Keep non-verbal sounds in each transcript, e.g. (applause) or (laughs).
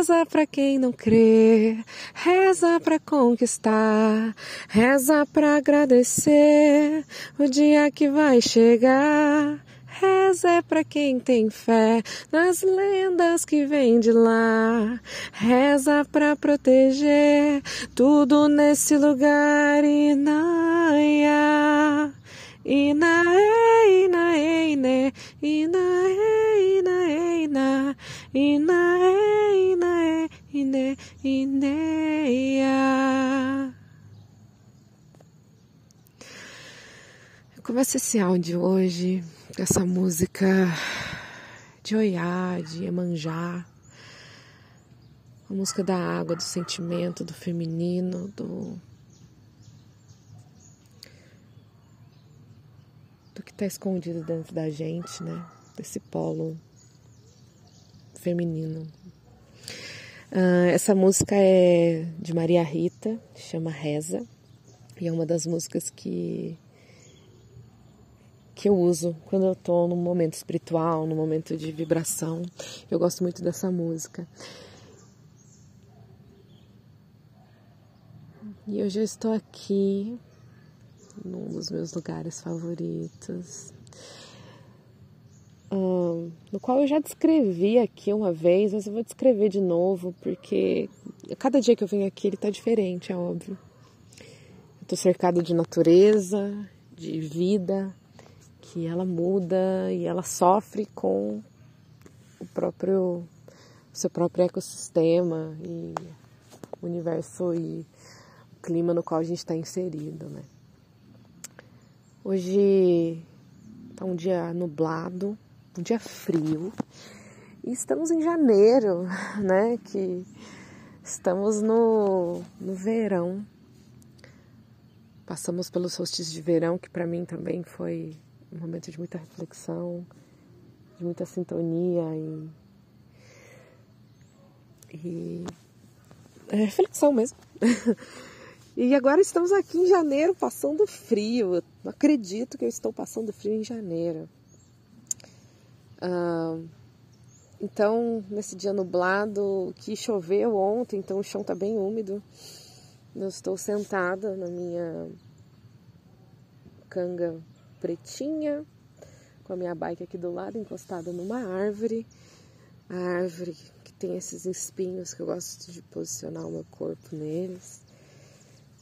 Reza pra quem não crê, reza pra conquistar, reza pra agradecer o dia que vai chegar. Reza é pra quem tem fé nas lendas que vêm de lá. Reza pra proteger tudo nesse lugar. Inaia. Inae, ine, inae, inae, ina, inae, inae, ine, ineia. Eu começo esse áudio hoje com essa música de Oiá, de Emanjá, a música da água, do sentimento, do feminino, do do que está escondido dentro da gente, né? Desse polo feminino. Uh, essa música é de Maria Rita, chama Reza, e é uma das músicas que que eu uso quando eu estou num momento espiritual, num momento de vibração. Eu gosto muito dessa música. E hoje eu estou aqui num dos meus lugares favoritos, no qual eu já descrevi aqui uma vez, mas eu vou descrever de novo, porque cada dia que eu venho aqui ele está diferente, é óbvio. Eu estou cercada de natureza, de vida, que ela muda e ela sofre com o próprio o seu próprio ecossistema e o universo e o clima no qual a gente está inserido, né? Hoje tá um dia nublado, um dia frio. E estamos em janeiro, (laughs) né? Que estamos no, no verão. Passamos pelos solstícios de verão, que para mim também foi um momento de muita reflexão, de muita sintonia e, e é reflexão mesmo. (laughs) E agora estamos aqui em janeiro passando frio. Não acredito que eu estou passando frio em janeiro. Ah, então, nesse dia nublado, que choveu ontem, então o chão está bem úmido. Eu estou sentada na minha canga pretinha, com a minha bike aqui do lado, encostada numa árvore. A árvore que tem esses espinhos que eu gosto de posicionar o meu corpo neles.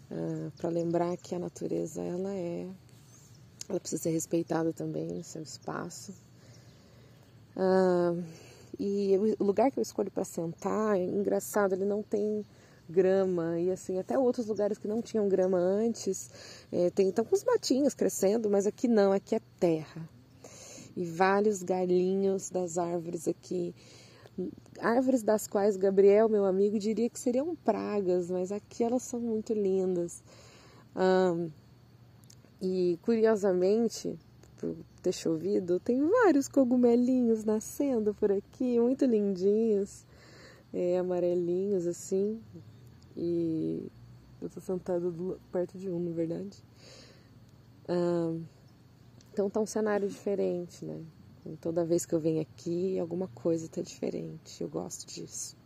Ah, para lembrar que a natureza ela é ela precisa ser respeitada também no seu espaço uh, e o lugar que eu escolho para sentar é engraçado ele não tem grama e assim até outros lugares que não tinham grama antes é, tem então com os matinhos crescendo mas aqui não aqui é terra e vários galinhos das árvores aqui árvores das quais Gabriel, meu amigo, diria que seriam pragas, mas aqui elas são muito lindas. E curiosamente, por ter chovido, tem vários cogumelinhos nascendo por aqui, muito lindinhos, é, amarelinhos assim. E eu tô sentada perto de um, na verdade. Um, então tá um cenário diferente, né? Toda vez que eu venho aqui, alguma coisa está diferente. Eu gosto disso.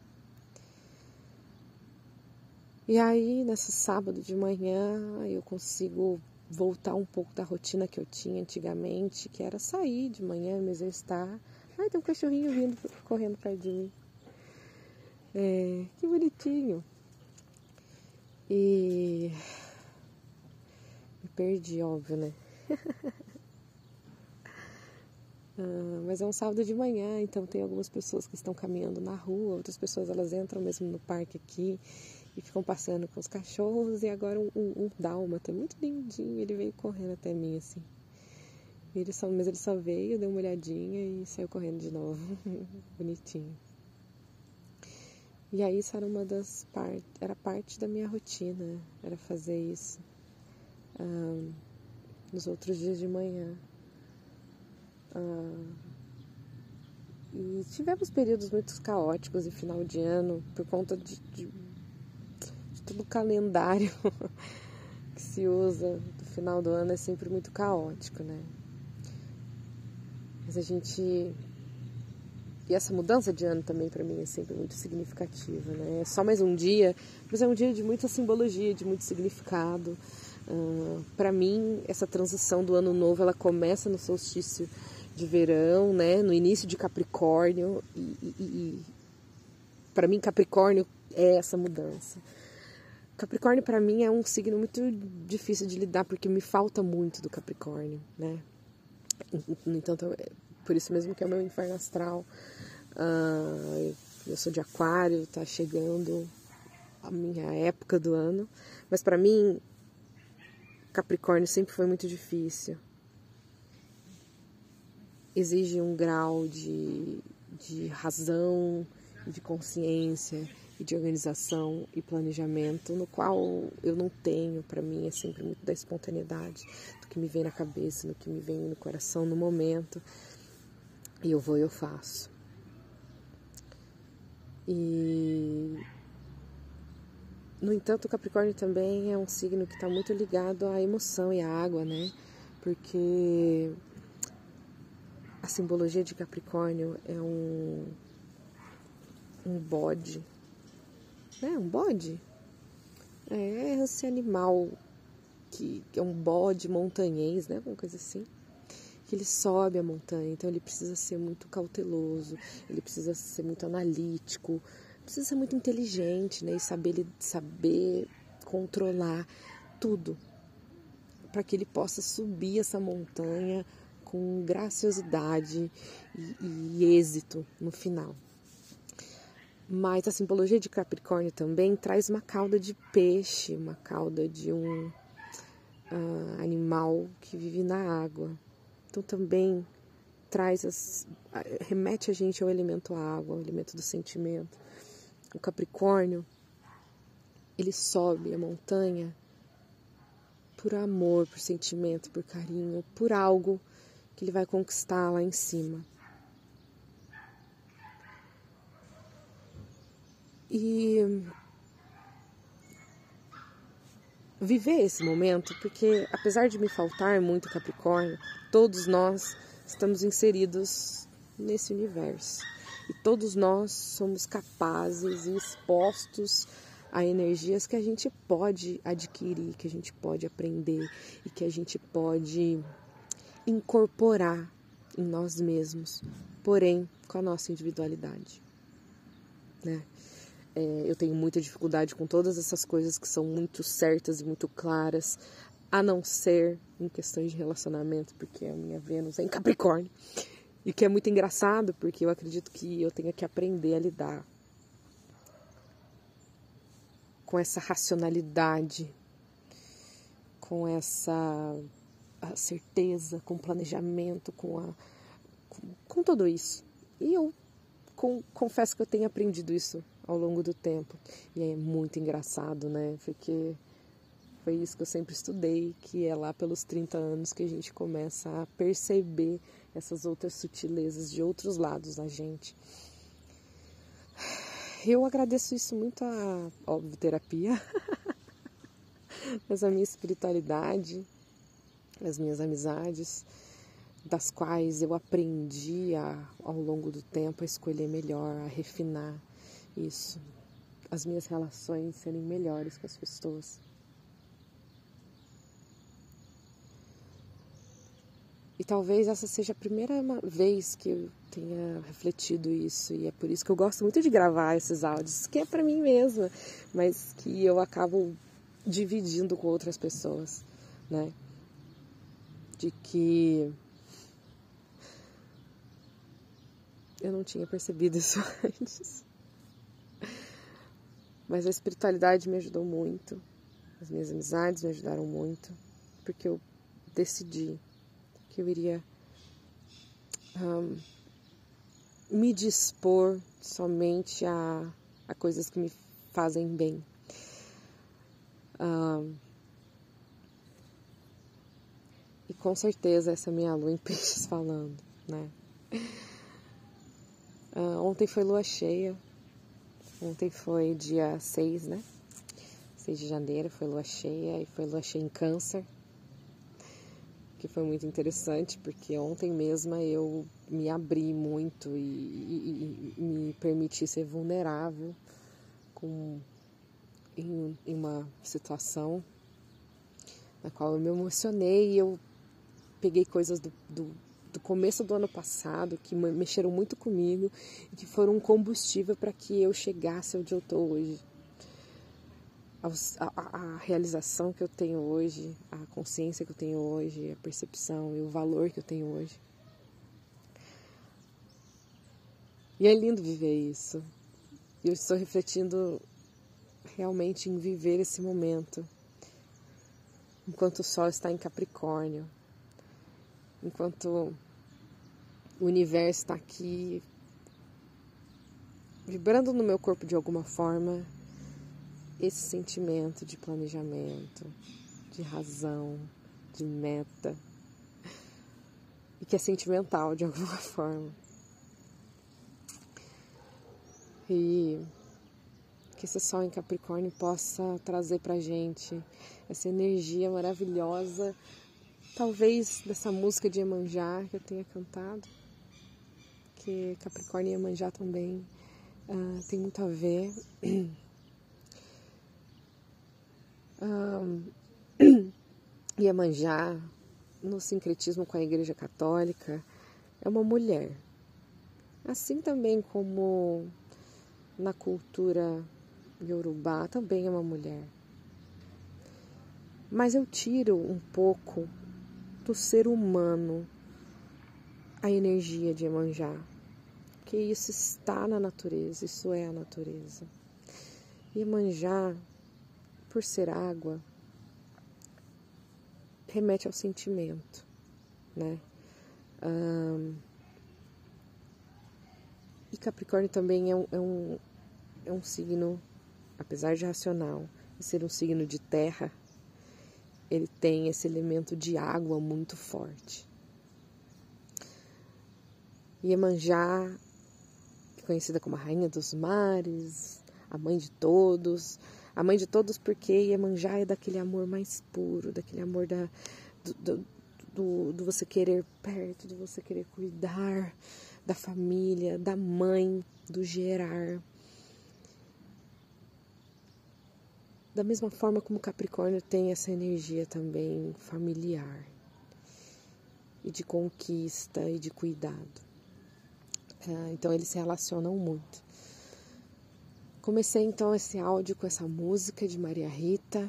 E aí, nesse sábado de manhã, eu consigo voltar um pouco da rotina que eu tinha antigamente, que era sair de manhã, me exercitar. Ai, tem um cachorrinho vindo correndo perto de mim. É, que bonitinho. E me perdi, óbvio, né? (laughs) Ah, mas é um sábado de manhã, então tem algumas pessoas que estão caminhando na rua, outras pessoas elas entram mesmo no parque aqui e ficam passeando com os cachorros. E agora um, um, dálmata muito lindinho, ele veio correndo até mim assim. Ele só, mas ele só veio, deu uma olhadinha e saiu correndo de novo, (laughs) bonitinho. E aí isso era uma das partes, era parte da minha rotina, era fazer isso nos outros dias de manhã. E tivemos períodos muito caóticos em final de ano por conta de, de, de todo o calendário (laughs) que se usa do final do ano é sempre muito caótico, né? Mas a gente. e essa mudança de ano também para mim é sempre muito significativa, né? É só mais um dia, mas é um dia de muita simbologia, de muito significado. Uh, para mim, essa transição do ano novo, ela começa no solstício de verão, né? No início de Capricórnio e, e, e para mim Capricórnio é essa mudança. Capricórnio para mim é um signo muito difícil de lidar porque me falta muito do Capricórnio, né? No entanto, é por isso mesmo que é o meu inferno astral. Uh, eu sou de aquário, tá chegando a minha época do ano. Mas para mim, Capricórnio sempre foi muito difícil. Exige um grau de, de razão, de consciência de organização e planejamento, no qual eu não tenho. Para mim é sempre muito da espontaneidade, do que me vem na cabeça, no que me vem no coração no momento. E eu vou e eu faço. E no entanto, o Capricórnio também é um signo que está muito ligado à emoção e à água, né? Porque a simbologia de Capricórnio é um, um bode. É um bode? É esse animal que, que é um bode montanhês, né? Alguma coisa assim que ele sobe a montanha, então ele precisa ser muito cauteloso, ele precisa ser muito analítico, precisa ser muito inteligente, né? E saber, saber controlar tudo para que ele possa subir essa montanha com graciosidade e, e êxito no final. Mas a simbologia de Capricórnio também traz uma cauda de peixe, uma cauda de um uh, animal que vive na água. Então também traz as, remete a gente ao elemento água, ao elemento do sentimento. O Capricórnio, ele sobe a montanha por amor, por sentimento, por carinho, por algo que ele vai conquistar lá em cima. E viver esse momento, porque apesar de me faltar muito Capricórnio, todos nós estamos inseridos nesse universo. E todos nós somos capazes e expostos a energias que a gente pode adquirir, que a gente pode aprender e que a gente pode incorporar em nós mesmos, porém com a nossa individualidade. Né? É, eu tenho muita dificuldade com todas essas coisas que são muito certas e muito claras, a não ser em questões de relacionamento, porque a minha Vênus é em Capricórnio. E que é muito engraçado, porque eu acredito que eu tenha que aprender a lidar com essa racionalidade, com essa certeza, com planejamento, com, a, com, com tudo isso. E eu com, confesso que eu tenho aprendido isso ao longo do tempo. E é muito engraçado, né? Porque foi isso que eu sempre estudei, que é lá pelos 30 anos que a gente começa a perceber essas outras sutilezas de outros lados da gente. Eu agradeço isso muito a, óbvio, terapia, (laughs) mas a minha espiritualidade, as minhas amizades, das quais eu aprendi a, ao longo do tempo a escolher melhor, a refinar isso, as minhas relações serem melhores com as pessoas. E talvez essa seja a primeira vez que eu tenha refletido isso, e é por isso que eu gosto muito de gravar esses áudios, que é para mim mesma, mas que eu acabo dividindo com outras pessoas, né? De que eu não tinha percebido (laughs) isso antes. Mas a espiritualidade me ajudou muito, as minhas amizades me ajudaram muito, porque eu decidi que eu iria um, me dispor somente a, a coisas que me fazem bem. Um, e com certeza essa é minha lua em peixes (laughs) falando, né? Uh, ontem foi lua cheia. Ontem foi dia 6, né? 6 de janeiro foi lua cheia e foi lua cheia em câncer que foi muito interessante, porque ontem mesma eu me abri muito e, e, e me permiti ser vulnerável com, em, em, uma situação na qual eu me emocionei e eu peguei coisas do, do, do começo do ano passado que mexeram muito comigo e que foram um combustível para que eu chegasse onde eu estou hoje a, a, realização que eu tenho hoje, a consciência que eu tenho hoje, a percepção e o valor que eu tenho hoje. E é lindo viver isso. E eu estou refletindo realmente em viver esse momento. Enquanto o Sol está em Capricórnio, enquanto o universo está aqui vibrando no meu corpo de alguma forma, esse sentimento de planejamento, de razão, de meta, e que é sentimental de alguma (laughs) forma. E que esse sol em Capricórnio possa trazer pra gente essa energia maravilhosa, talvez dessa música de Emanjá que eu tenha cantado, que Capricórnio e Emanjá também uh, tem muito a ver. Um, (clears throat) (clears throat) Iemanjá, no sincretismo com a Igreja Católica, é uma mulher. Assim também como na cultura iorubá também é uma mulher. Mas eu tiro um pouco do ser humano a energia de Iemanjá, que isso está na natureza, isso é a natureza. Iemanjá por ser água, remete ao sentimento, né? Um, e Capricórnio também é um, é, um, é um signo, apesar de racional, e ser um signo de terra, ele tem esse elemento de água muito forte. Iemanjá, conhecida como a rainha dos mares, a mãe de todos, a mãe de todos, porque Iemanjá é daquele amor mais puro, daquele amor da, do, do, do, do você querer perto, do você querer cuidar da família, da mãe, do gerar. Da mesma forma como Capricórnio tem essa energia também familiar e de conquista e de cuidado. É, então eles se relacionam muito. Comecei então esse áudio com essa música de Maria Rita,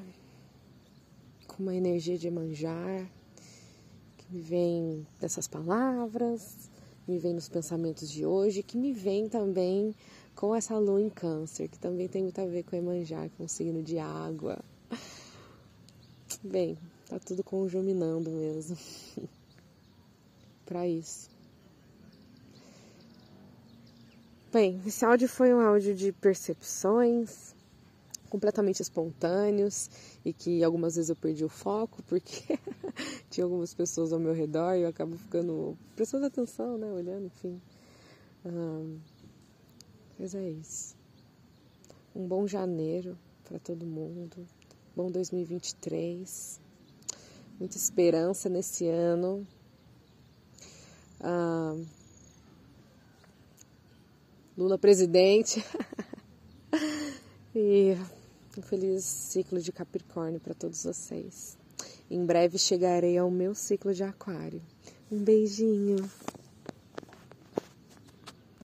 com uma energia de manjar, que me vem dessas palavras, me vem nos pensamentos de hoje, que me vem também com essa lua em câncer, que também tem muito a ver com Emanjá, com o signo de água. Bem, tá tudo conjuminando mesmo (laughs) para isso. Bem, esse áudio foi um áudio de percepções completamente espontâneos e que algumas vezes eu perdi o foco porque (laughs) tinha algumas pessoas ao meu redor e eu acabo ficando prestando atenção, né, olhando, enfim. mas é isso. Um bom janeiro para todo mundo. Bom 2023. Muita esperança nesse ano. Lula presidente. (laughs) e um feliz ciclo de Capricórnio para todos vocês. Em breve chegarei ao meu ciclo de Aquário. Um beijinho.